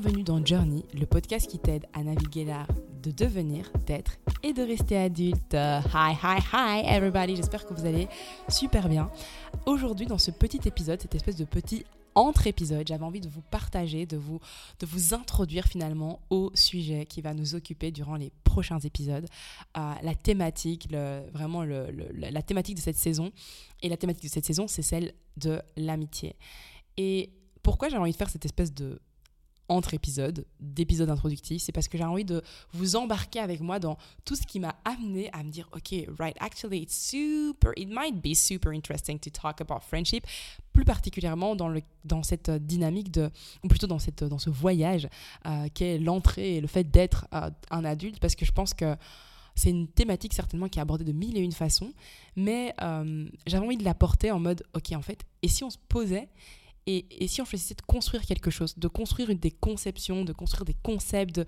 bienvenue dans Journey, le podcast qui t'aide à naviguer l'art de devenir, d'être et de rester adulte. Hi, hi, hi everybody, j'espère que vous allez super bien. Aujourd'hui, dans ce petit épisode, cette espèce de petit entre-épisode, j'avais envie de vous partager, de vous, de vous introduire finalement au sujet qui va nous occuper durant les prochains épisodes, euh, la thématique, vraiment la thématique de cette saison. Et la thématique de cette saison, c'est celle de l'amitié. Et pourquoi j'ai envie de faire cette espèce de entre épisodes, d'épisodes introductifs, c'est parce que j'ai envie de vous embarquer avec moi dans tout ce qui m'a amené à me dire, ok, right, actually, it's super, it might be super interesting to talk about friendship, plus particulièrement dans, le, dans cette dynamique de, ou plutôt dans, cette, dans ce voyage euh, qu'est l'entrée et le fait d'être euh, un adulte, parce que je pense que c'est une thématique certainement qui est abordée de mille et une façons, mais euh, j'avais envie de l'apporter en mode, ok, en fait, et si on se posait et, si on choisissait de construire quelque chose, de construire des conceptions, de construire des concepts, de,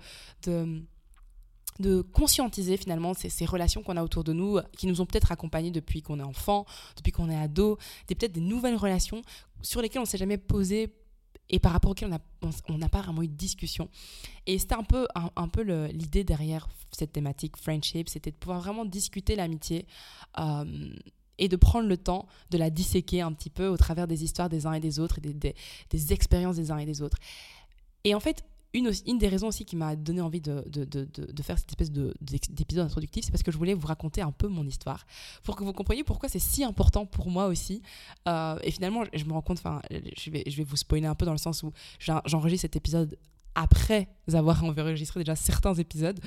de, conscientiser finalement ces, relations qu'on a autour de nous, qui nous ont peut-être accompagnés depuis qu'on est enfant, depuis qu'on est ado, des peut-être des nouvelles relations sur lesquelles on ne s'est jamais posé et par rapport auxquelles on n'a pas vraiment eu de discussion. Et c'était un peu, un, peu l'idée derrière cette thématique friendship, c'était de pouvoir vraiment discuter l'amitié. Euh, et de prendre le temps de la disséquer un petit peu au travers des histoires des uns et des autres et des, des, expériences des uns et des autres. Et en fait, une, une des raisons aussi qui m'a donné envie de, de, de, de, faire cette espèce d'épisode introductif, c'est parce que je voulais vous raconter un peu mon histoire, pour que vous compreniez pourquoi c'est si important pour moi aussi. Euh, et finalement, je me rends compte, enfin, je vais, je vais vous spoiler un peu dans le sens où j'enregistre cet épisode après avoir enregistré déjà certains épisodes.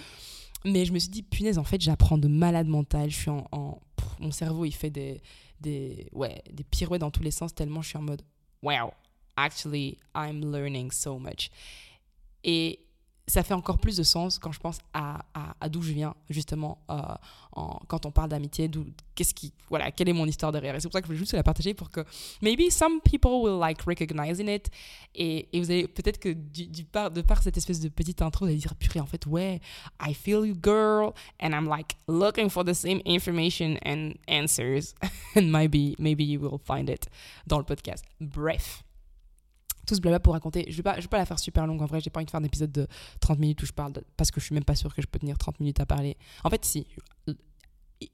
Mais je me suis dit, punaise, en fait, j'apprends de malade mental. Je suis en. Mon cerveau, il fait des, des, ouais, des pirouettes dans tous les sens, tellement je suis en mode, wow, actually, I'm learning so much. Ça fait encore plus de sens quand je pense à, d'où je viens, justement, euh, quand on parle d'amitié, qu'est-ce qui, voilà, quelle est mon histoire derrière. Et c'est pour ça que je voulais juste la partager pour que, maybe some people will like recognizing it. Et, vous allez, peut-être que du par, de par cette espèce de petite intro, vous allez dire, purée, en fait, ouais, I feel you, girl, and I'm like looking for the same information and answers. and maybe, maybe you will find it dans le podcast. Bref tout ce blabla pour raconter. Je vais pas, je vais pas la faire super longue en vrai. J'ai pas envie de faire un épisode de 30 minutes où je parle parce que je suis même pas sûre que je peux tenir 30 minutes à parler. En fait, si.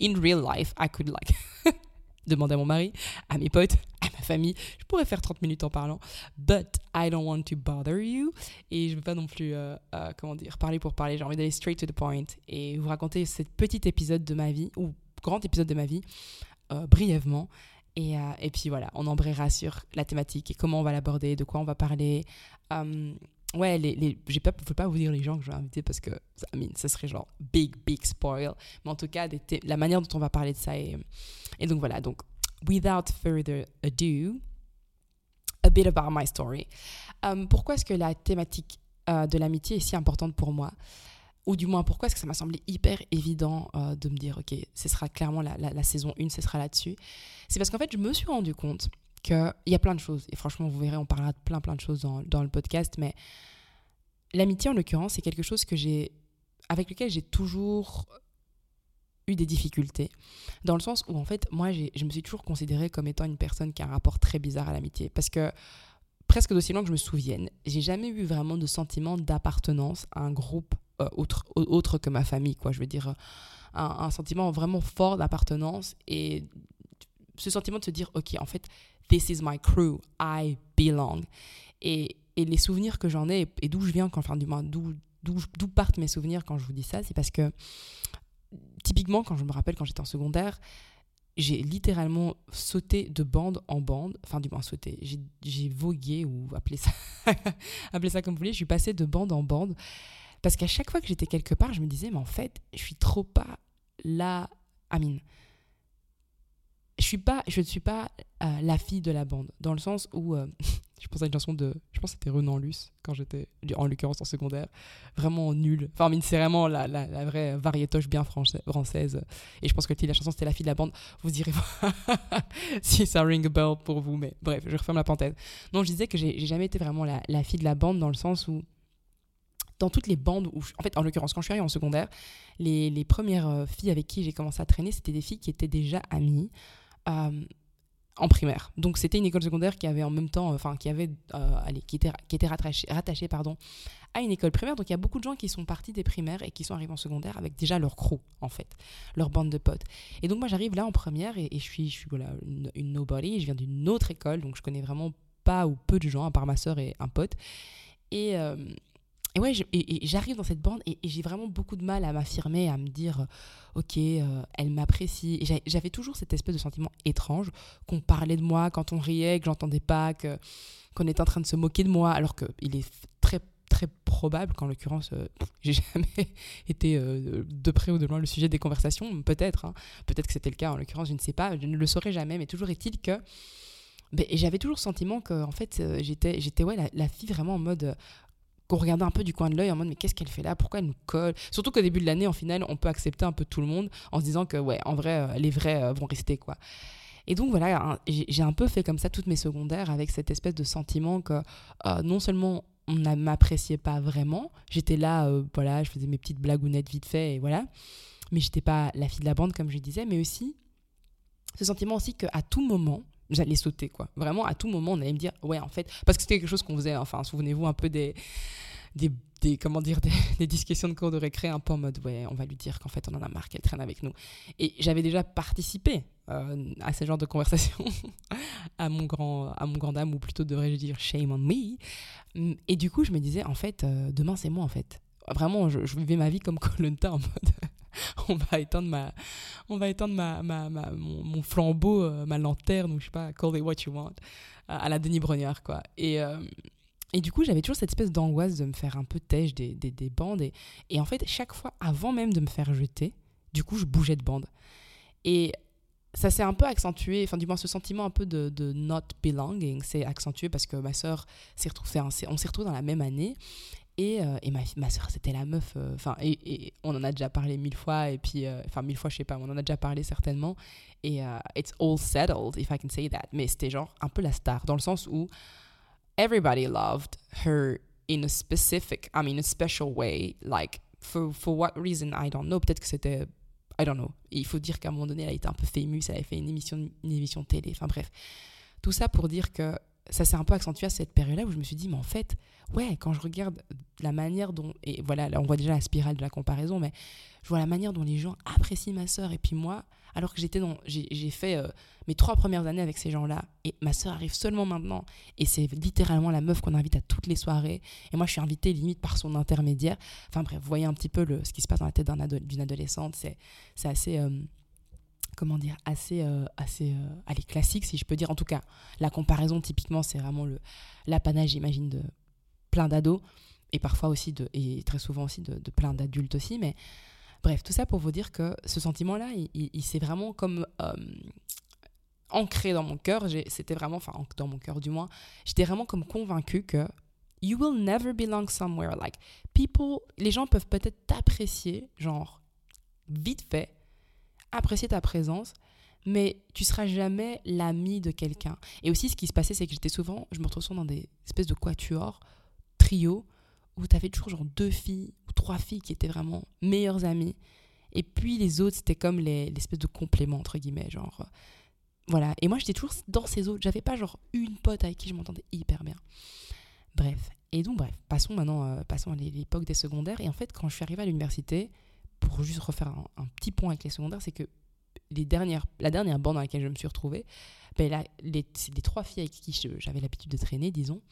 In real life, I could like. demander à mon mari, à mes potes, à ma famille. Je pourrais faire 30 minutes en parlant. But I don't want to bother you. Et je veux pas non plus, euh, euh, comment dire, parler pour parler. J'ai envie d'aller straight to the point et vous raconter ce petit épisode de ma vie, ou grand épisode de ma vie, euh, brièvement. Et, euh, et, puis voilà, on embrayera sur la thématique et comment on va l'aborder, de quoi on va parler. Euh, ouais, les, les, je ne peux pas vous dire les gens que je vais inviter parce que I mean, ça serait genre big, big spoil. Mais en tout cas, la manière dont on va parler de ça. Et, et donc voilà, donc without further ado, a bit about my story. Euh, pourquoi est-ce que la thématique de l'amitié est si importante pour moi? Ou du moins pourquoi est-ce que ça m'a semblé hyper évident euh, de me dire, ok, ce sera clairement la, saison 1, ce sera là-dessus. C'est parce qu'en fait, je me suis rendu compte qu'il y a plein de choses, et franchement, vous verrez, on parlera de plein plein de choses dans, le podcast, mais l'amitié, en l'occurrence, c'est quelque chose que j'ai, avec lequel j'ai toujours eu des difficultés, dans le sens où, en fait, moi, je me suis toujours considérée comme étant une personne qui a un rapport très bizarre à l'amitié, parce que presque d'aussi loin que je me souvienne, j'ai jamais eu vraiment de sentiment d'appartenance à un groupe autre, autre que ma famille, quoi. Je veux dire, un, un sentiment vraiment fort d'appartenance et ce sentiment de se dire, ok, en fait, this is my crew, I belong. Et, les souvenirs que j'en ai et d'où je viens, quand, enfin, du moins, d'où partent mes souvenirs quand je vous dis ça, c'est parce que typiquement, quand je me rappelle quand j'étais en secondaire, j'ai littéralement sauté de bande en bande, enfin du moins sauté, j'ai vogué ou appelez ça, appelez ça comme vous voulez, je suis passée de bande en bande parce qu'à chaque fois que j'étais quelque part, je me disais, mais en fait, je suis trop pas là, Amine. Je suis pas, je ne suis pas euh, la fille de la bande, dans le sens où euh, je pense à une chanson de, je pense c'était Renan Luce quand j'étais, en l'occurrence en secondaire, vraiment nulle. Enfin, c'est vraiment la, la, la, vraie variétoche bien française. Et je pense que le titre de la chanson c'était la fille de la bande. Vous direz si ça ring a bell pour vous, mais bref, je referme la parenthèse. Non, je disais que j'ai jamais été vraiment la, la fille de la bande dans le sens où dans toutes les bandes où, en fait, en l'occurrence, quand je suis arrivée en secondaire, les, premières euh, filles avec qui j'ai commencé à traîner, c'était des filles qui étaient déjà amies. Euh, en primaire. Donc c'était une école secondaire qui avait en même temps, enfin qui avait, euh, allez, qui était, qui était rattachée, rattachée pardon, à une école primaire. Donc il y a beaucoup de gens qui sont partis des primaires et qui sont arrivés en secondaire avec déjà leur crew en fait, leur bande de potes. Et donc moi j'arrive là en première et, je suis, je suis voilà, une, nobody. Je viens d'une autre école, donc je connais vraiment pas ou peu de gens à part ma soeur et un pote. Et euh, et ouais, j'arrive dans cette bande et, j'ai vraiment beaucoup de mal à m'affirmer, à me dire, euh, ok, euh, elle m'apprécie. J'avais toujours cette espèce de sentiment étrange qu'on parlait de moi quand on riait, que j'entendais pas, que qu'on était en train de se moquer de moi, alors qu'il est très très probable qu'en l'occurrence, euh, j'ai jamais été de près ou de loin le sujet des conversations, peut-être, hein. peut-être que c'était le cas en l'occurrence, je ne sais pas, je ne le saurais jamais, mais toujours est-il que ben, j'avais toujours le sentiment que en fait j'étais j'étais ouais la, la, fille vraiment en mode qu'on regardait un peu du coin de l'œil en mode mais qu'est-ce qu'elle fait là? Pourquoi elle nous colle? Surtout qu'au début de l'année, en final, on peut accepter un peu tout le monde en se disant que ouais, en vrai, euh, les vrais euh, vont rester quoi. Et donc voilà, j'ai un peu fait comme ça toutes mes secondaires avec cette espèce de sentiment que euh, non seulement on ne m'appréciait pas vraiment, j'étais là, voilà, je faisais mes petites blagounettes vite fait et voilà, mais j'étais pas la fille de la bande comme je disais, mais aussi ce sentiment aussi qu'à tout moment, j'allais sauter quoi. Vraiment à tout moment on allait me dire ouais en fait parce que c'était quelque chose qu'on faisait enfin souvenez-vous un peu des des, comment dire des, discussions de cours de récré un peu en mode ouais on va lui dire qu'en fait on en a marre qu'elle traîne avec nous. Et j'avais déjà participé euh, à ce genre de conversation à mon grand à mon grand dame ou plutôt devrais-je dire shame on me. Et du coup je me disais en fait euh, demain c'est moi en fait. Vraiment je, je, vivais ma vie comme Colanta en mode on va éteindre ma, on va éteindre ma, ma, mon, flambeau, euh, ma lanterne, ou je sais pas, call it what you want, à la Denis Brognard, quoi. Et, euh, et du coup, j'avais toujours cette espèce d'angoisse de me faire un peu têche des, des, des bandes. Et, et, en fait, chaque fois, avant même de me faire jeter, du coup, je bougeais de bande. Et ça s'est un peu accentué, enfin, du moins, ce sentiment un peu de, not belonging s'est accentué parce que ma soeur s'est retrouvée, on s'est retrouvés dans la même année. Et, euh, et ma, ma soeur, c'était la meuf. Euh, enfin, on en a déjà parlé mille fois. Et puis, euh, enfin, mille fois, je sais pas, on en a déjà parlé certainement. Et it's all settled, if I can say that. Mais c'était genre un peu la star, dans le sens où everybody loved her in a specific, I mean, a special way. Like, for, for what reason, I don't know. Peut-être que c'était. I don't know. il faut dire qu'à un moment donné, elle été un peu famous, elle avait fait une émission, une émission télé. Enfin, bref. Tout ça pour dire que ça s'est un peu accentué à cette période-là où je me suis dit, mais en fait, ouais, quand je regarde la manière dont, et voilà, là on voit déjà la spirale de la comparaison, mais je vois la manière dont les gens apprécient ma sœur et puis moi, alors que j'étais dans, j'ai fait euh, mes trois premières années avec ces gens-là et ma sœur arrive seulement maintenant et c'est littéralement la meuf qu'on invite à toutes les soirées et moi je suis invitée limite par son intermédiaire. Enfin bref, vous voyez un petit peu le, ce qui se passe dans la tête d'une adolescente, c'est assez. Euh, comment dire, assez, euh, assez euh, allez, classique, si je peux dire. En tout cas, la comparaison, typiquement, c'est vraiment l'apanage, j'imagine, de plein d'ados, et parfois aussi, de, et très souvent aussi, de, plein d'adultes aussi. Mais bref, tout ça pour vous dire que ce sentiment-là, il, il, s'est vraiment comme euh, ancré dans mon cœur. C'était vraiment, enfin, dans mon cœur du moins, j'étais vraiment comme convaincue que you will never belong somewhere. Like, people, les gens peuvent peut-être t'apprécier, genre, vite fait, apprécier ta présence, mais tu seras jamais l'ami de quelqu'un. Et aussi, ce qui se passait, c'est que j'étais souvent, je me retrouvais souvent dans des espèces de quatuors, trio, où tu avais toujours genre deux filles ou trois filles qui étaient vraiment meilleures amies. Et puis les autres, c'était comme l'espèce de complément, entre guillemets, genre. Euh, voilà. Et moi, j'étais toujours dans ces autres. J'avais pas genre une pote avec qui je m'entendais hyper bien. Bref. Et donc, bref, passons maintenant, euh, passons à l'époque des secondaires. Et en fait, quand je suis arrivée à l'université, pour juste refaire un, petit point avec les secondaires, c'est que les dernières, la dernière bande dans laquelle je me suis retrouvée, ben là, les, trois filles avec qui j'avais l'habitude de traîner, disons,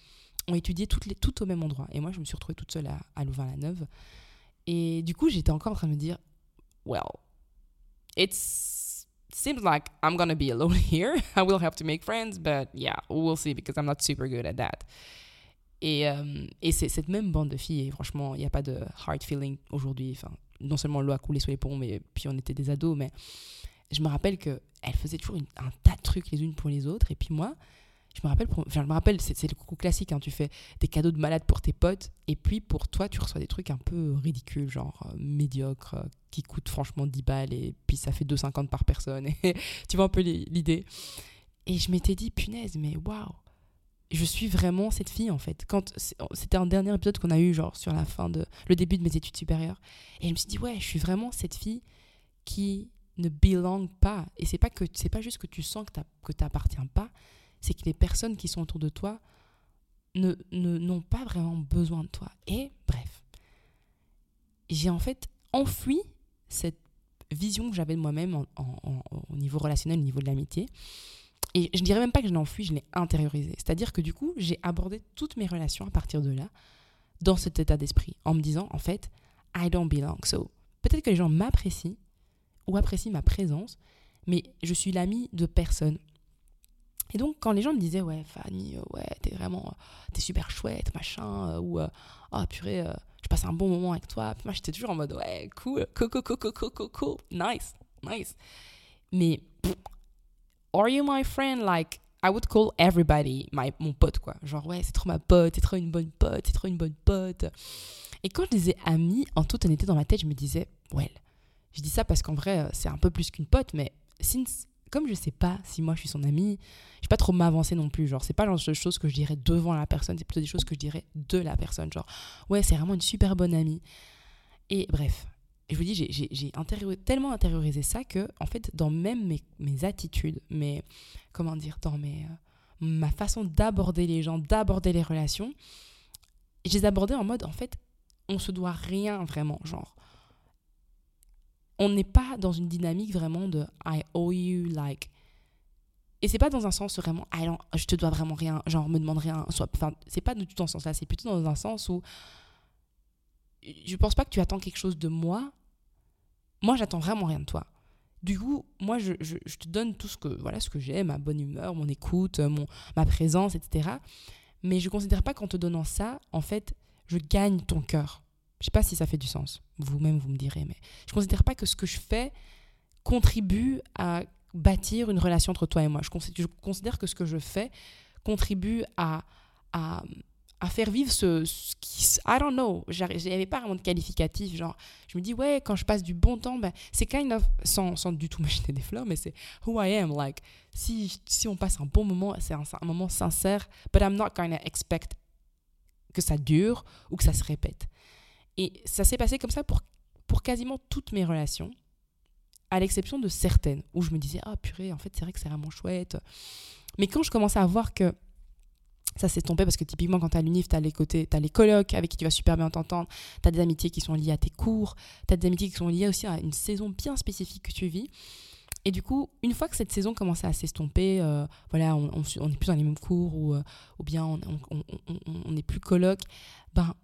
ont étudié toutes, les, au même endroit. Et moi, je me suis retrouvée toute seule à, à Louvain-la-Neuve. Et du coup, j'étais encore en train de me dire, well, it seems like I'm gonna be alone here. I will have to make friends, but yeah, we'll see because I'm not super good at that. Et, euh, et c'est cette même bande de filles, et franchement, il n'y a pas de hard feeling aujourd'hui. Non seulement l'eau a coulé sur les ponts, mais puis on était des ados, mais je me rappelle qu'elles faisaient toujours un tas de trucs les unes pour les autres. Et puis moi, je me rappelle, enfin, je me rappelle, c'est le coup classique, hein, tu fais des cadeaux de malade pour tes potes, et puis pour toi, tu reçois des trucs un peu ridicules, genre euh, médiocres, euh, qui coûtent franchement 10 balles, et puis ça fait 2,50 par personne. Et tu vois un peu l'idée. Et je m'étais dit, punaise, mais waouh, je suis vraiment cette fille en fait. Quand c'était un dernier épisode qu'on a eu genre sur la fin de le début de mes études supérieures et je me suis dit ouais, je suis vraiment cette fille qui ne belong pas. Et c'est pas que c'est pas juste que tu sens que tu n'appartiens pas, c'est que les personnes qui sont autour de toi ne n'ont pas vraiment besoin de toi. Et bref, j'ai en fait enfoui cette vision que j'avais de moi-même au niveau relationnel, au niveau de l'amitié. Et je dirais même pas que je l'ai enfui, je l'ai intériorisé. C'est-à-dire que du coup, j'ai abordé toutes mes relations à partir de là, dans cet état d'esprit, en me disant, en fait, I don't belong. So, peut-être que les gens m'apprécient ou apprécient ma présence, mais je suis l'ami de personne. Et donc, quand les gens me disaient, ouais, Fanny, euh, ouais, t'es vraiment, t'es super chouette, machin, euh, ou, oh, purée, je passe un bon moment avec toi. moi, j'étais toujours en mode, ouais, cool, cool, cool, cool, cool, nice, nice. Mais, are you my friend? Like, I would call everybody my, mon pote, quoi. Genre, ouais, c'est trop ma pote, c'est trop une bonne pote, c'est trop une bonne pote. Et quand je disais ami, en toute honnêteté, dans ma tête, je me disais, well, je dis ça parce qu'en vrai, euh, c'est un peu plus qu'une pote, mais since, comme je sais pas si moi je suis son ami, je vais pas trop m'avancer non plus. Genre, c'est pas genre de choses que je dirais devant la personne, c'est plutôt des choses que je dirais de la personne. Genre, ouais, c'est vraiment une super bonne amie. Et bref, je vous dis, j'ai tellement intériorisé ça que, en fait, dans même mes, attitudes, mes, comment dire, dans mes, euh, ma façon d'aborder les gens, d'aborder les relations, je les abordais en mode, en fait, on se doit rien vraiment, genre on n'est pas dans une dynamique vraiment de I owe you, like. Et c'est pas dans un sens vraiment, I don't, je te dois vraiment rien, genre me demande rien. Enfin, c'est pas du tout dans ce sens-là, c'est plutôt dans un sens où je pense pas que tu attends quelque chose de moi? Moi, j'attends vraiment rien de toi. Du coup, moi, je, te donne tout ce que, voilà, ce que j'ai, ma bonne humeur, mon écoute, mon, ma présence, etc. Mais je considère pas qu'en te donnant ça, en fait, je gagne ton cœur. Je sais pas si ça fait du sens. Vous-même, vous me direz. Mais je ne considère pas que ce que je fais contribue à bâtir une relation entre toi et moi. Je considère que ce que je fais contribue à, à, à faire vivre ce, ce, qui... I don't know. J'avais pas vraiment de qualificatif. Genre, je me dis, ouais, quand je passe du bon temps, ben, c'est kind of... Sans, sans du tout m'acheter des fleurs, mais c'est who I am. Like, si, si on passe un bon moment, c'est un, moment sincère, but I'm not to expect que ça dure ou que ça se répète. Et ça s'est passé comme ça pour, pour quasiment toutes mes relations, à l'exception de certaines, où je me disais, ah purée, en fait, c'est vrai que c'est vraiment chouette. Mais quand je commençais à voir que ça s'est tombé, parce que typiquement, quand tu as l'unif, tu as les côtés, tu les colocs avec qui tu vas super bien t'entendre, tu as des amitiés qui sont liées à tes cours, tu as des amitiés qui sont liées aussi à une saison bien spécifique que tu vis. Et du coup, une fois que cette saison commençait à s'estomper, euh, voilà, on, on, est plus dans les mêmes cours ou, euh, ou bien on, n'est plus coloc, ben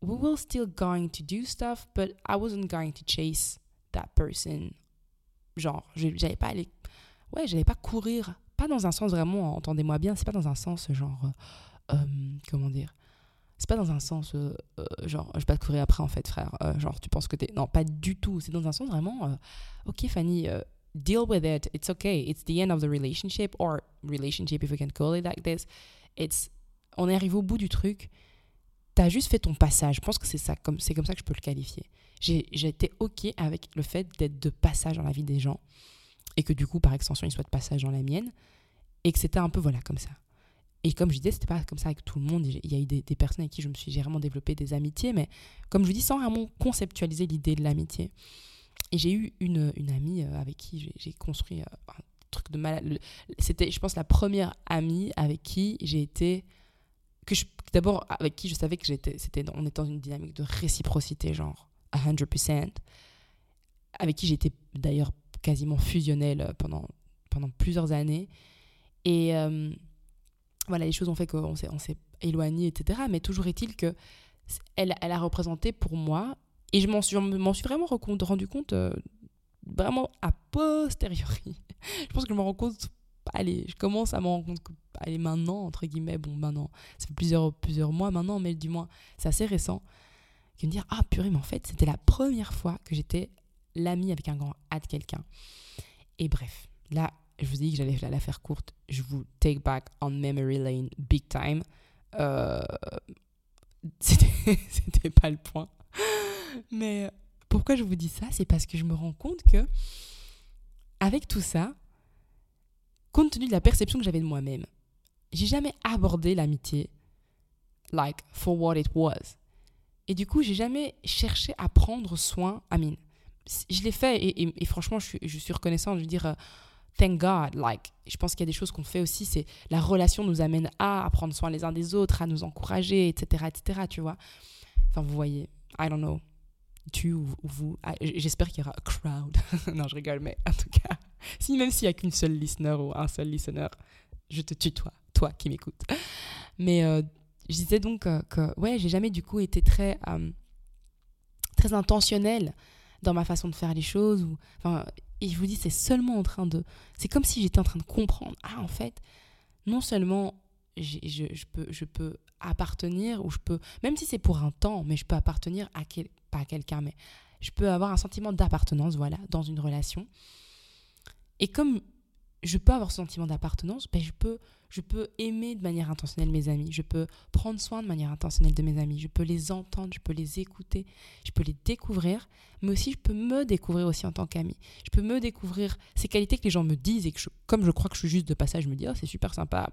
we will still going to do stuff, but I wasn't going to chase that person. Genre, j'allais pas aller, ouais, j'allais pas courir, pas dans un sens vraiment, entendez-moi bien, c'est pas dans un sens genre, euh, euh comment dire, c'est pas dans un sens euh, genre, je vais pas te courir après en fait, frère, genre, tu penses que t'es, non, pas du tout, c'est dans un sens vraiment, ok Fanny, deal with it, it's okay, it's the end of the relationship, or relationship if we can call it like this, it's, on est arrivé au bout du truc, tu as juste fait ton passage. Je pense que c'est ça, comme, c'est comme ça que je peux le qualifier. J'ai, été OK avec le fait d'être de passage dans la vie des gens et que du coup, par extension, ils soient de passage dans la mienne et que c'était un peu, voilà, comme ça. Et comme je disais, c'était pas comme ça avec tout le monde. Il y a eu des, personnes avec qui je me suis vraiment développé des amitiés, mais comme je vous dis, sans vraiment conceptualiser l'idée de l'amitié. Et j'ai eu une, une amie euh, avec qui j'ai, construit euh, un truc de malade. C'était, je pense, la première amie avec qui j'ai été que d'abord avec qui je savais que j'étais c'était on était dans une dynamique de réciprocité genre 100% avec qui j'étais d'ailleurs quasiment fusionnelle pendant pendant plusieurs années. Et euh, voilà les choses ont fait qu'on s'est on s'est éloigné etc mais toujours est-il que elle, elle a représenté pour moi et je m'en suis, m'en suis vraiment rendu compte euh, vraiment a posteriori. Je pense que je me rends compte allez je commence à m'en rendre compte allez, maintenant, entre guillemets, bon, maintenant, ça fait plusieurs, plusieurs mois maintenant, mais du moins, c'est assez récent, qui me dire, ah purée, mais en fait, c'était la première fois que j'étais l'ami avec un grand A de quelqu'un. Et bref, là, je vous dis que j'allais la faire courte, je vous take back on memory lane big time. Euh, c'était pas le point. Mais pourquoi je vous dis ça? C'est parce que je me rends compte que, avec tout ça, compte tenu de la perception que j'avais de moi-même, j'ai jamais abordé l'amitié like for what it was. Et du coup, j'ai jamais cherché à prendre soin, I mean, je l'ai fait et, franchement, je suis, je suis reconnaissante. Je veux dire, euh, thank God. Like, je pense qu'il y a des choses qu'on fait aussi. C'est la relation nous amène à, prendre soin les uns des autres, à nous encourager, etc., etc. Tu vois. Enfin, vous voyez. I don't know. Tu ou, vous. Ah, j'espère qu'il y aura un crowd. non, je rigole, mais en tout cas, si même s'il n'y a qu'une seule listener ou un seul listener, je te tutoie, toi qui m'écoutes. Mais euh, je disais donc que, ouais, j'ai jamais du coup été très, euh, très intentionnelle dans ma façon de faire les choses. Ou, enfin, et je vous dis, c'est seulement en train de. C'est comme si j'étais en train de comprendre. Ah, en fait, non seulement je, je, peux, je peux appartenir, ou je peux. Même si c'est pour un temps, mais je peux appartenir à. Quel, pas à quelqu'un, mais je peux avoir un sentiment d'appartenance, voilà, dans une relation. Et comme je peux avoir ce sentiment d'appartenance, ben je, peux, je peux aimer de manière intentionnelle mes amis, je peux prendre soin de manière intentionnelle de mes amis, je peux les entendre, je peux les écouter, je peux les découvrir, mais aussi je peux me découvrir aussi en tant qu'ami. Je peux me découvrir ces qualités que les gens me disent et que comme je crois que je suis juste de passage, je me dis, oh c'est super sympa,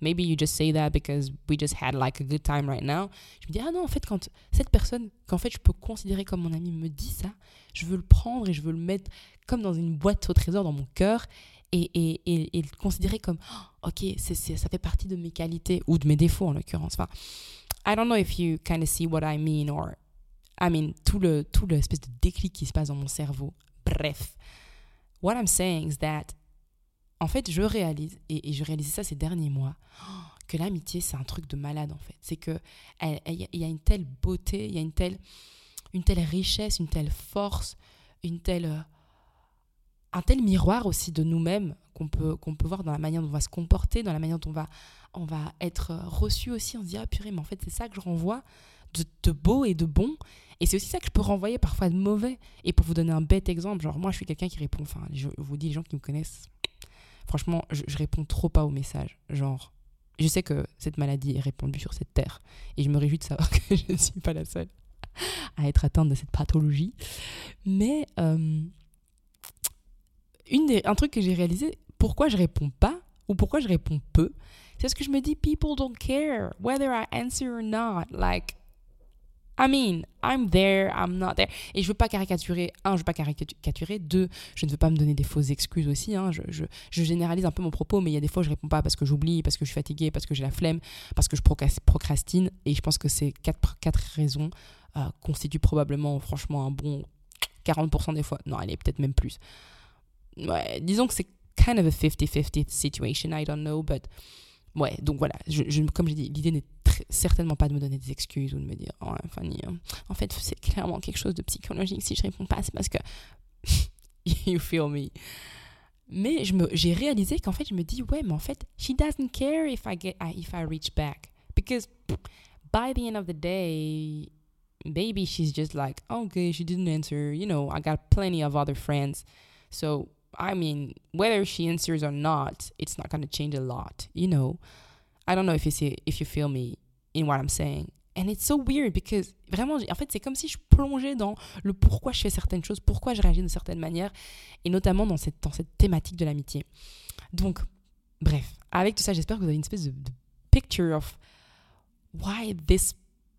maybe you just say that because we just had like a good time right now. Je me dis, ah non, en fait, quand cette personne, qu'en fait je peux considérer comme mon ami me dit ça, je veux le prendre et je veux le mettre comme dans une boîte au trésor dans mon cœur et, et, et, le considérer comme oh, ok, ça fait partie de mes qualités ou de mes défauts en l'occurrence. Enfin, I don't know if you kind of see what I mean or I mean tout le tout l'espèce de déclic qui se passe dans mon cerveau. Bref, what I'm saying is that en fait, je réalise et, je réalisais ça ces derniers mois que l'amitié c'est un truc de malade en fait. C'est que il y a une telle beauté, il y a une telle une telle richesse, une telle force, une telle euh, un tel miroir aussi de nous-mêmes qu'on peut, peut voir dans la manière dont on va se comporter, dans la manière dont on va, on va être reçu aussi. On se dit, ah purée, mais en fait, c'est ça que je renvoie de, beau et de bon. Et c'est aussi ça que je peux renvoyer parfois de mauvais. Et pour vous donner un bête exemple, genre moi, je suis quelqu'un qui répond, enfin, je vous dis, les gens qui me connaissent, franchement, je, réponds trop pas aux messages. Genre, je sais que cette maladie est répandue sur cette terre. Et je me réjouis de savoir que je ne suis pas la seule à être atteinte de cette pathologie. Mais... Euh, un truc que j'ai réalisé, pourquoi je réponds pas ou pourquoi je réponds peu, c'est parce que je me dis people don't care whether I answer or not. Like, I mean, I'm there, I'm not there. Et je veux pas caricaturer. Un, je veux pas caricaturer. Deux, je ne veux pas me donner des fausses excuses aussi. Hein. Je, généralise un peu mon propos, mais il y a des fois, je réponds pas parce que j'oublie, parce que je suis fatiguée, parce que j'ai la flemme, parce que je procrastine. Et je pense que ces quatre, raisons euh, constituent probablement, franchement, un bon 40% des fois. Non, est peut-être même plus disons que c'est kind of a 50-50 situation, I don't know, but ouais, donc voilà, je, je comme j'ai dit, l'idée n'est certainement pas de me donner des excuses ou de me dire, oh, Fanny, hein, en fait, c'est clairement quelque chose de psychologique, si je réponds pas, c'est parce que you feel me. Mais j'ai réalisé qu'en fait, je me dis, ouais, mais en fait, she doesn't care if I, get, if I reach back. Because by the end of the day, maybe she's just like, okay, she didn't answer. You know, I got plenty of other friends. So I mean, whether she answers or not, it's not going to change a lot, you know? I don't know if you see, if you feel me in what I'm saying. And it's so weird because vraiment, en fait, c'est comme si je plongeais dans le pourquoi je fais certaines choses, pourquoi je réagis de certaines manières, et notamment dans cette, dans cette thématique de l'amitié. Donc, bref, avec tout ça, j'espère que vous avez une espèce de, picture of why this,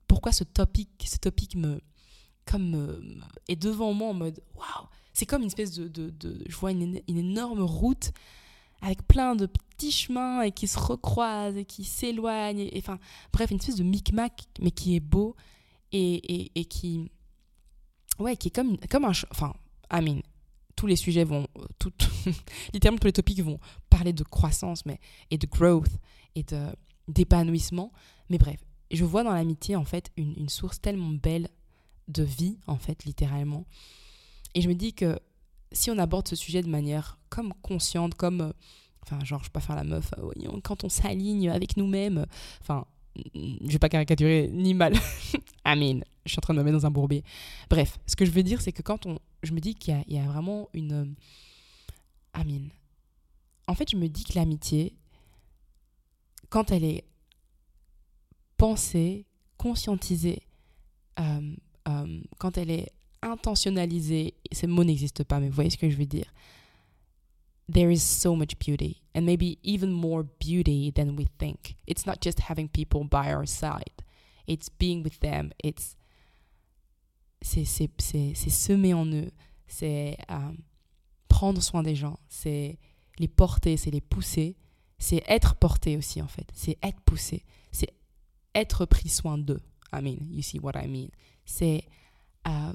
pourquoi ce topic, ce topic me, comme, est devant moi en mode, waouh, c'est comme une espèce de, je vois une, énorme route avec plein de petits chemins et qui se recroisent et qui s'éloignent. Enfin, bref, une espèce de micmac, mais qui est beau et, et, qui, ouais, qui est comme, comme un, enfin, I mean, tous les sujets vont, tout, littéralement tous les topics vont parler de croissance, mais et de growth et de d'épanouissement. Mais bref, je vois dans l'amitié en fait une source tellement belle de vie en fait littéralement et je me dis que si on aborde ce sujet de manière comme consciente, comme. Euh, enfin, genre, je vais pas faire la meuf, euh, quand on s'aligne avec nous-mêmes. Enfin, je vais pas caricaturer ni mal. Amen. Je suis en train de me mettre dans un bourbier. Bref, ce que je veux dire, c'est que quand on. Je me dis qu'il y, a vraiment une. Euh, Amen. En fait, je me dis que l'amitié, quand elle est pensée, conscientisée, quand elle est intentionnalisé, ce mot n'existe pas, mais vous voyez ce que je veux dire. There is so much beauty, and maybe even more beauty than we think. It's not just having people by our side, it's being with them, it's c'est semer en eux, c'est euh, prendre soin des gens, c'est les porter, c'est les pousser, c'est être porté aussi en fait, c'est être poussé, c'est être pris soin d'eux. I mean, you see what I mean. C'est euh,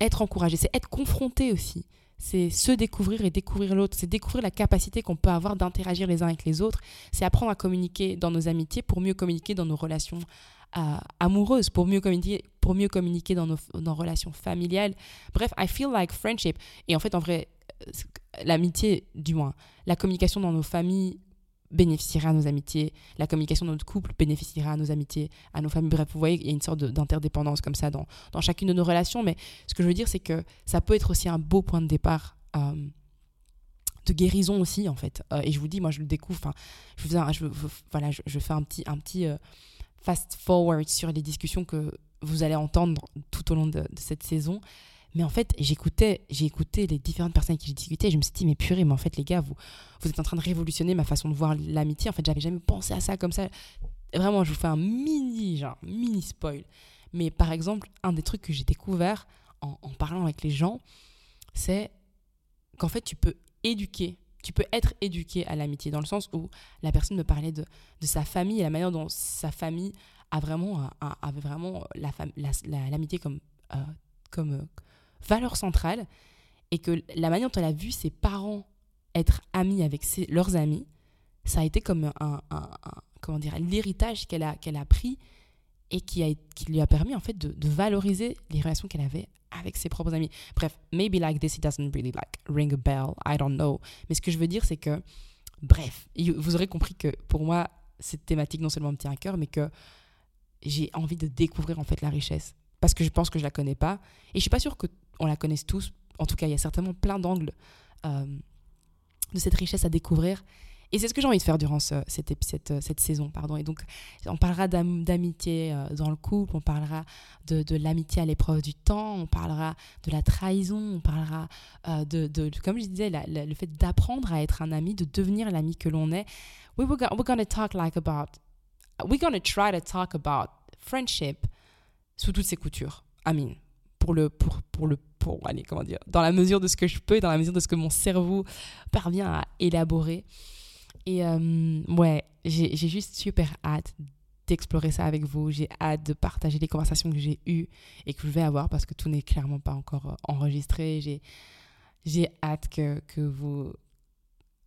être encouragé, c'est être confronté aussi. C'est se découvrir et découvrir l'autre. C'est découvrir la capacité qu'on peut avoir d'interagir les uns avec les autres. C'est apprendre à communiquer dans nos amitiés pour mieux communiquer dans nos relations euh, amoureuses, pour mieux communiquer, pour mieux communiquer dans nos, nos relations familiales. Bref, I feel like friendship. Et en fait, en vrai, euh, l'amitié, du moins, la communication dans nos familles bénéficiera à nos amitiés, la communication de notre couple bénéficiera à nos amitiés, à nos familles. Bref, vous voyez, il y a une sorte d'interdépendance comme ça dans, dans, chacune de nos relations. Mais ce que je veux dire, c'est que ça peut être aussi un beau point de départ. Euh, de guérison aussi en fait euh, et je vous dis moi je le découvre je, voilà je, fais un petit un petit euh, fast forward sur les discussions que vous allez entendre tout au long de cette saison mais en fait, j'écoutais, j'ai écouté les différentes personnes avec qui j'ai discuté et je me suis dit, mais purée, mais en fait, les gars, vous, vous êtes en train de révolutionner ma façon de voir l'amitié. En fait, j'avais jamais pensé à ça comme ça. Vraiment, je vous fais un mini, genre, mini spoil. Mais par exemple, un des trucs que j'ai découvert en, en, parlant avec les gens, c'est qu'en fait, tu peux éduquer, tu peux être éduqué à l'amitié, dans le sens où la personne me parlait de, de sa famille et la manière dont sa famille a vraiment, avait vraiment l'amitié la, comme, euh, comme euh, valeur centrale et que la manière dont elle a vu ses parents être amis avec leurs amis, ça a été comme un, comment dire l'héritage qu'elle a qu'elle a pris et qui, a, qui lui a permis en fait de, de valoriser les relations qu'elle avait avec ses propres amis. Bref, maybe like this it doesn't really like ring a bell, I don't know. Mais ce que je veux dire c'est que bref, vous aurez compris que pour moi cette thématique non seulement me tient à cœur mais que j'ai envie de découvrir en fait la richesse parce que je pense que je la connais pas et je suis pas sûre que on la connaisse tous. En tout cas, il y a certainement plein d'angles euh, de cette richesse à découvrir. Et c'est ce que j'ai envie de faire durant cette, cette, saison. Pardon. Et donc, on parlera d'amitié euh, dans le couple, on parlera de, l'amitié à l'épreuve du temps, on parlera de la trahison, on parlera euh, de, comme je disais, le fait d'apprendre à être un ami, de devenir l'ami que l'on est. We we're, we're going to talk like about, we're going to try to talk about friendship sous toutes ses coutures. Amin. Pour le, pour, pour le pour aller, comment dire, dans la mesure de ce que je peux et dans la mesure de ce que mon cerveau parvient à élaborer. Et euh, ouais, j'ai juste super hâte d'explorer ça avec vous. J'ai hâte de partager les conversations que j'ai eues et que je vais avoir parce que tout n'est clairement pas encore euh, enregistré. J'ai hâte que, que vous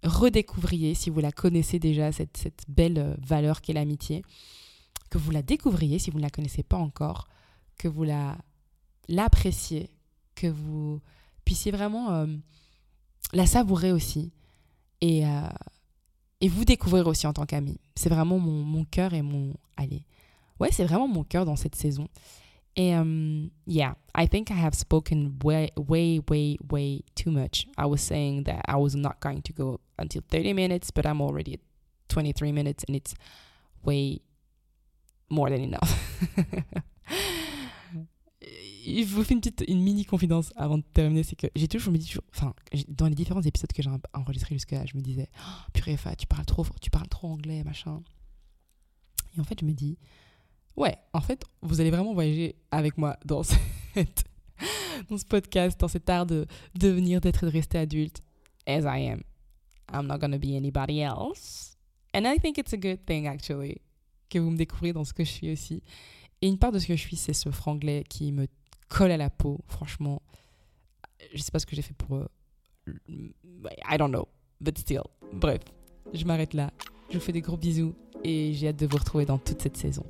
redécouvriez, si vous la connaissez déjà, cette, cette belle euh, valeur qu'est l'amitié, que vous la découvriez si vous ne la connaissez pas encore, que vous la l'appréciez, que vous puissiez vraiment euh, la savourer aussi et, euh, et vous découvrir aussi en tant qu'ami. C'est vraiment mon, mon cœur et mon... Allez, ouais, c'est vraiment mon cœur dans cette saison. Et um, yeah, I think I have spoken way, way, way, way too much. I was saying that I was not going to go until 30 minutes, but I'm already at 23 minutes and it's way more than enough. je vous fais une petite une mini confidence avant de terminer c'est que j'ai toujours me dis toujours enfin dans les différents épisodes que j'ai enregistrés jusqu'à là je me disais oh, purée Fa, tu parles trop tu parles trop anglais machin. Et en fait je me dis ouais en fait vous allez vraiment voyager avec moi dans cette dans ce podcast dans cet art de devenir d'être et de rester adulte. As I am. I'm not gonna be anybody else. And I think it's a good thing actually que vous me découvrez dans ce que je suis aussi. Et une part de ce que je suis c'est ce franglais qui me colle à la peau, franchement. Je sais pas ce que j'ai fait pour eux. I don't know, but still. Bref, je m'arrête là. Je vous fais des gros bisous et j'ai hâte de vous retrouver dans toute cette saison.